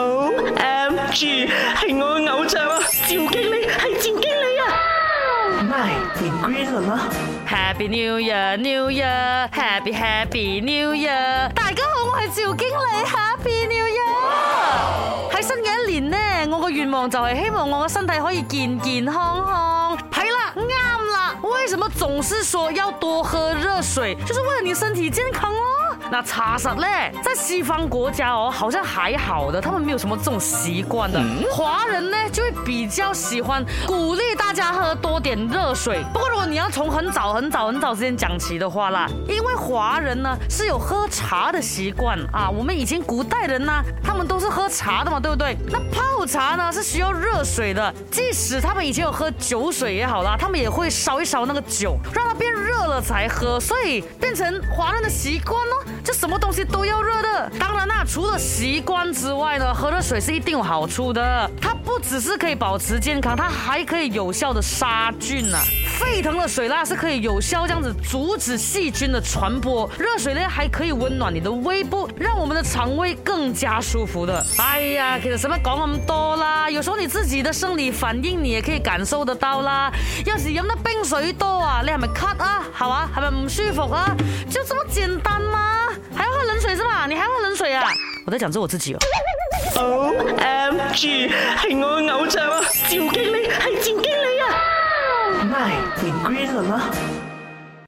O M G，系我嘅偶像啊！赵经理，系赵经理啊！My Green r 吗 h a p p y New Year，New Year，Happy Happy New Year！大家好，我系赵经理，Happy New Year！喺新嘅一年呢，我个愿望就系希望我嘅身体可以健健康康。系啦，啱啦。为什么总是说要多喝热水，就是为了你身体健康哦。那茶色嘞？在西方国家哦，好像还好的，他们没有什么这种习惯的。华人呢，就会比较喜欢鼓励大家喝多点热水。不过如果你要从很早很早很早之前讲起的话啦，因为华人呢是有喝茶的习惯啊。我们以前古代人呢，他们都是喝茶的嘛，对不对？那泡茶呢是需要热水的，即使他们以前有喝酒水也好啦，他们也会烧一烧那个酒，让它变热了才喝，所以变成华人的习惯喽。这什么东西都要热的，当然啦，除了习惯之外呢，喝热水是一定有好处的。它不只是可以保持健康，它还可以有效的杀菌呢。沸腾的水呢是可以有效这样子阻止细菌的传播。热水呢还可以温暖你的胃部，让我们的肠胃更加舒服的。哎呀，其什么讲那么多啦？有时候你自己的生理反应你也可以感受得到啦。要是饮得冰水多啊，你系咪咳啊？好啊，系咪唔舒服啊？就这么简单吗？我在讲着我自己哦。o m God，系我偶像啊，赵经理，系赵经理啊。My green 啊。